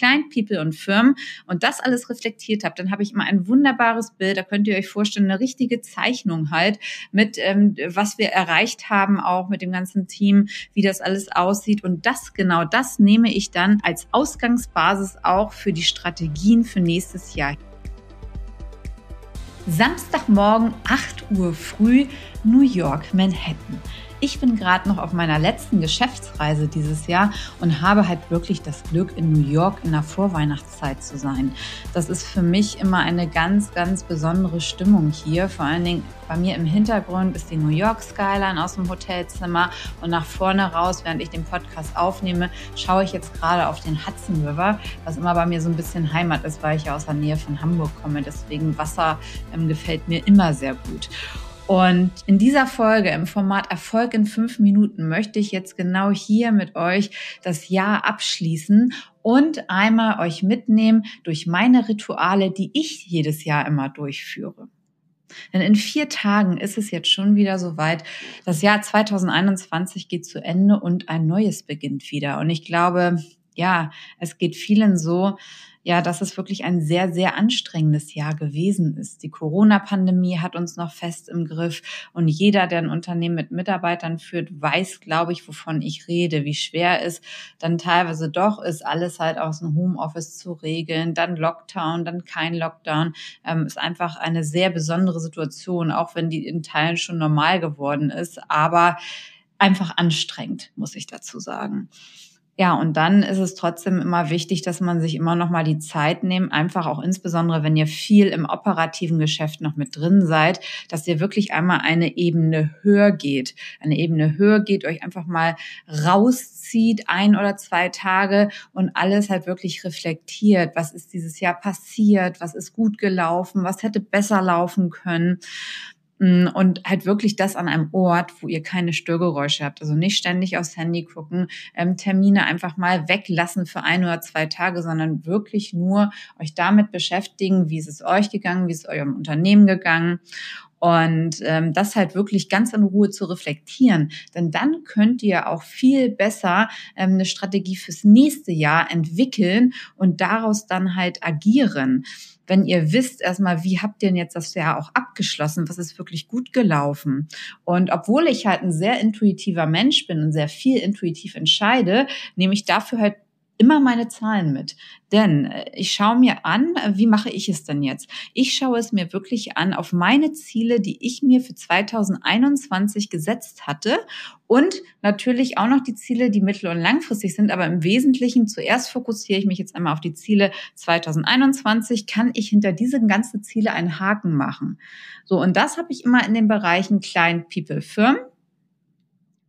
Client, People und Firmen und das alles reflektiert habe, dann habe ich immer ein wunderbares Bild. Da könnt ihr euch vorstellen, eine richtige Zeichnung halt mit, ähm, was wir erreicht haben, auch mit dem ganzen Team, wie das alles aussieht. Und das genau, das nehme ich dann als Ausgangsbasis auch für die Strategien für nächstes Jahr. Samstagmorgen 8 Uhr früh, New York, Manhattan ich bin gerade noch auf meiner letzten Geschäftsreise dieses Jahr und habe halt wirklich das Glück, in New York in der Vorweihnachtszeit zu sein. Das ist für mich immer eine ganz, ganz besondere Stimmung hier. Vor allen Dingen bei mir im Hintergrund ist die New York Skyline aus dem Hotelzimmer und nach vorne raus, während ich den Podcast aufnehme, schaue ich jetzt gerade auf den Hudson River, was immer bei mir so ein bisschen Heimat ist, weil ich ja aus der Nähe von Hamburg komme. Deswegen Wasser ähm, gefällt mir immer sehr gut. Und in dieser Folge im Format Erfolg in fünf Minuten möchte ich jetzt genau hier mit euch das Jahr abschließen und einmal euch mitnehmen durch meine Rituale, die ich jedes Jahr immer durchführe. Denn in vier Tagen ist es jetzt schon wieder soweit. Das Jahr 2021 geht zu Ende und ein neues beginnt wieder. Und ich glaube, ja, es geht vielen so, ja, dass es wirklich ein sehr, sehr anstrengendes Jahr gewesen ist. Die Corona-Pandemie hat uns noch fest im Griff und jeder, der ein Unternehmen mit Mitarbeitern führt, weiß, glaube ich, wovon ich rede, wie schwer es dann teilweise doch ist, alles halt aus dem Homeoffice zu regeln, dann Lockdown, dann kein Lockdown, ähm, ist einfach eine sehr besondere Situation, auch wenn die in Teilen schon normal geworden ist, aber einfach anstrengend, muss ich dazu sagen. Ja, und dann ist es trotzdem immer wichtig, dass man sich immer noch mal die Zeit nimmt, einfach auch insbesondere, wenn ihr viel im operativen Geschäft noch mit drin seid, dass ihr wirklich einmal eine Ebene höher geht. Eine Ebene höher geht, euch einfach mal rauszieht, ein oder zwei Tage und alles halt wirklich reflektiert. Was ist dieses Jahr passiert? Was ist gut gelaufen? Was hätte besser laufen können? Mm, und halt wirklich das an einem Ort, wo ihr keine Störgeräusche habt. Also nicht ständig aufs Handy gucken, ähm, Termine einfach mal weglassen für ein oder zwei Tage, sondern wirklich nur euch damit beschäftigen, wie ist es euch gegangen, wie ist es eurem Unternehmen gegangen und ähm, das halt wirklich ganz in Ruhe zu reflektieren. Denn dann könnt ihr auch viel besser ähm, eine Strategie fürs nächste Jahr entwickeln und daraus dann halt agieren wenn ihr wisst erstmal, wie habt ihr denn jetzt das Jahr auch abgeschlossen, was ist wirklich gut gelaufen. Und obwohl ich halt ein sehr intuitiver Mensch bin und sehr viel intuitiv entscheide, nehme ich dafür halt immer meine Zahlen mit. Denn äh, ich schaue mir an, äh, wie mache ich es denn jetzt? Ich schaue es mir wirklich an auf meine Ziele, die ich mir für 2021 gesetzt hatte und natürlich auch noch die Ziele, die mittel- und langfristig sind. Aber im Wesentlichen zuerst fokussiere ich mich jetzt einmal auf die Ziele 2021. Kann ich hinter diesen ganzen Ziele einen Haken machen? So, und das habe ich immer in den Bereichen Client, People, Firmen.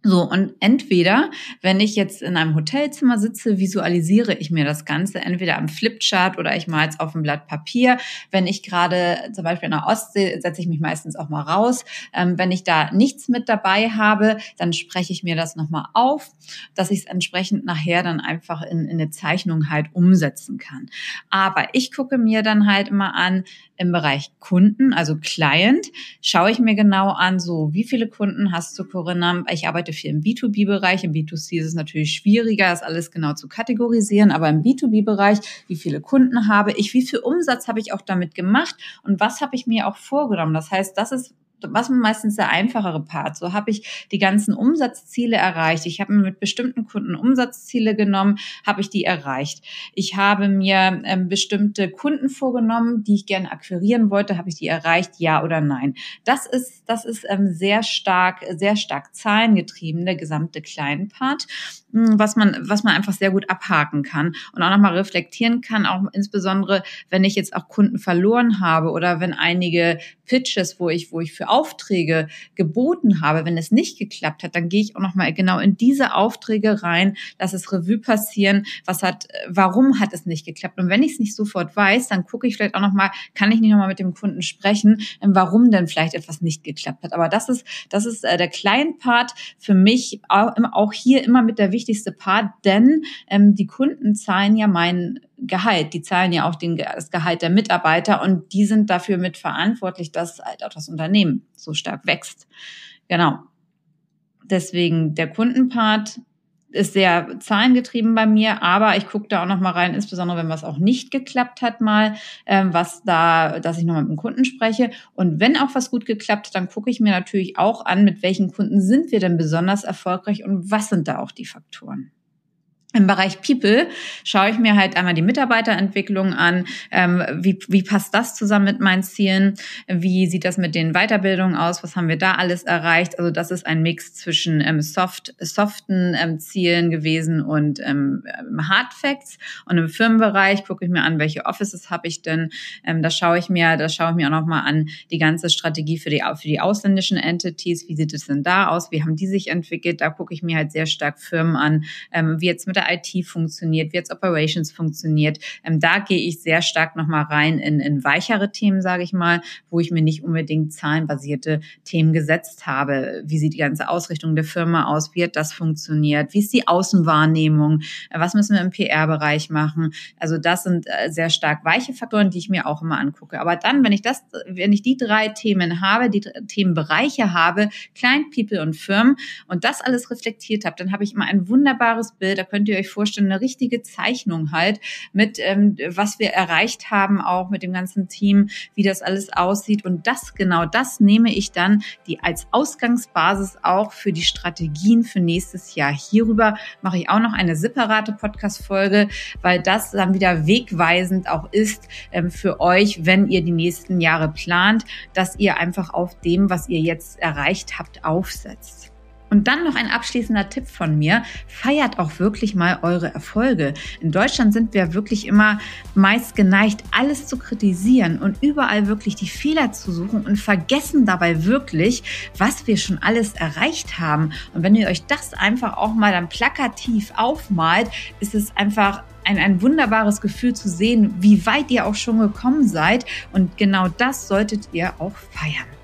So, und entweder, wenn ich jetzt in einem Hotelzimmer sitze, visualisiere ich mir das Ganze entweder am Flipchart oder ich mal es auf ein Blatt Papier. Wenn ich gerade zum Beispiel in der Ostsee, setze ich mich meistens auch mal raus. Ähm, wenn ich da nichts mit dabei habe, dann spreche ich mir das nochmal auf, dass ich es entsprechend nachher dann einfach in, in eine Zeichnung halt umsetzen kann. Aber ich gucke mir dann halt immer an, im Bereich Kunden, also Client, schaue ich mir genau an, so wie viele Kunden hast du, Corinna? Ich arbeite viel im B2B-Bereich. Im B2C ist es natürlich schwieriger, das alles genau zu kategorisieren, aber im B2B-Bereich, wie viele Kunden habe ich, wie viel Umsatz habe ich auch damit gemacht und was habe ich mir auch vorgenommen? Das heißt, das ist was meistens der einfachere Part. So habe ich die ganzen Umsatzziele erreicht. Ich habe mir mit bestimmten Kunden Umsatzziele genommen, habe ich die erreicht. Ich habe mir ähm, bestimmte Kunden vorgenommen, die ich gerne akquirieren wollte, habe ich die erreicht, ja oder nein. Das ist das ist ähm, sehr stark sehr stark zahlengetrieben der gesamte kleinen Part, hm, was man was man einfach sehr gut abhaken kann und auch nochmal reflektieren kann, auch insbesondere wenn ich jetzt auch Kunden verloren habe oder wenn einige Pitches, wo ich wo ich für Aufträge geboten habe, wenn es nicht geklappt hat, dann gehe ich auch noch mal genau in diese Aufträge rein, lass es Revue passieren, was hat, warum hat es nicht geklappt? Und wenn ich es nicht sofort weiß, dann gucke ich vielleicht auch noch mal, kann ich nicht noch mal mit dem Kunden sprechen, ähm, warum denn vielleicht etwas nicht geklappt hat? Aber das ist, das ist äh, der kleine Part für mich auch hier immer mit der wichtigste Part, denn ähm, die Kunden zahlen ja meinen Gehalt. Die zahlen ja auch den, das Gehalt der Mitarbeiter und die sind dafür mit verantwortlich, dass halt auch das Unternehmen so stark wächst. Genau. Deswegen der Kundenpart ist sehr zahlengetrieben bei mir, aber ich gucke da auch noch mal rein, insbesondere wenn was auch nicht geklappt hat mal, ähm, was da, dass ich noch mit dem Kunden spreche. Und wenn auch was gut geklappt hat, dann gucke ich mir natürlich auch an, mit welchen Kunden sind wir denn besonders erfolgreich und was sind da auch die Faktoren. Im Bereich People schaue ich mir halt einmal die Mitarbeiterentwicklung an. Ähm, wie, wie passt das zusammen mit meinen Zielen? Wie sieht das mit den Weiterbildungen aus? Was haben wir da alles erreicht? Also das ist ein Mix zwischen ähm, soft, soften ähm, Zielen gewesen und ähm, Hard Facts. Und im Firmenbereich gucke ich mir an, welche Offices habe ich denn? Ähm, da schaue ich mir, da schaue ich mir auch nochmal an die ganze Strategie für die, für die ausländischen Entities. Wie sieht es denn da aus? Wie haben die sich entwickelt? Da gucke ich mir halt sehr stark Firmen an, ähm, wie jetzt mit der IT funktioniert, wie jetzt Operations funktioniert. Ähm, da gehe ich sehr stark nochmal rein in, in weichere Themen, sage ich mal, wo ich mir nicht unbedingt zahlenbasierte Themen gesetzt habe. Wie sieht die ganze Ausrichtung der Firma aus? Wie hat das funktioniert? Wie ist die Außenwahrnehmung? Was müssen wir im PR-Bereich machen? Also das sind äh, sehr stark weiche Faktoren, die ich mir auch immer angucke. Aber dann, wenn ich das, wenn ich die drei Themen habe, die Themenbereiche habe, Client, People und Firmen und das alles reflektiert habe, dann habe ich immer ein wunderbares Bild. Da könnt ihr euch vorstellen, eine richtige Zeichnung halt mit, ähm, was wir erreicht haben, auch mit dem ganzen Team, wie das alles aussieht. Und das, genau das nehme ich dann die als Ausgangsbasis auch für die Strategien für nächstes Jahr. Hierüber mache ich auch noch eine separate Podcast-Folge, weil das dann wieder wegweisend auch ist ähm, für euch, wenn ihr die nächsten Jahre plant, dass ihr einfach auf dem, was ihr jetzt erreicht habt, aufsetzt. Und dann noch ein abschließender Tipp von mir. Feiert auch wirklich mal eure Erfolge. In Deutschland sind wir wirklich immer meist geneigt, alles zu kritisieren und überall wirklich die Fehler zu suchen und vergessen dabei wirklich, was wir schon alles erreicht haben. Und wenn ihr euch das einfach auch mal dann plakativ aufmalt, ist es einfach ein, ein wunderbares Gefühl zu sehen, wie weit ihr auch schon gekommen seid. Und genau das solltet ihr auch feiern.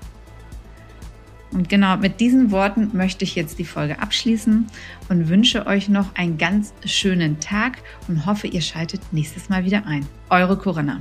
Und genau mit diesen Worten möchte ich jetzt die Folge abschließen und wünsche euch noch einen ganz schönen Tag und hoffe, ihr schaltet nächstes Mal wieder ein. Eure Corinna.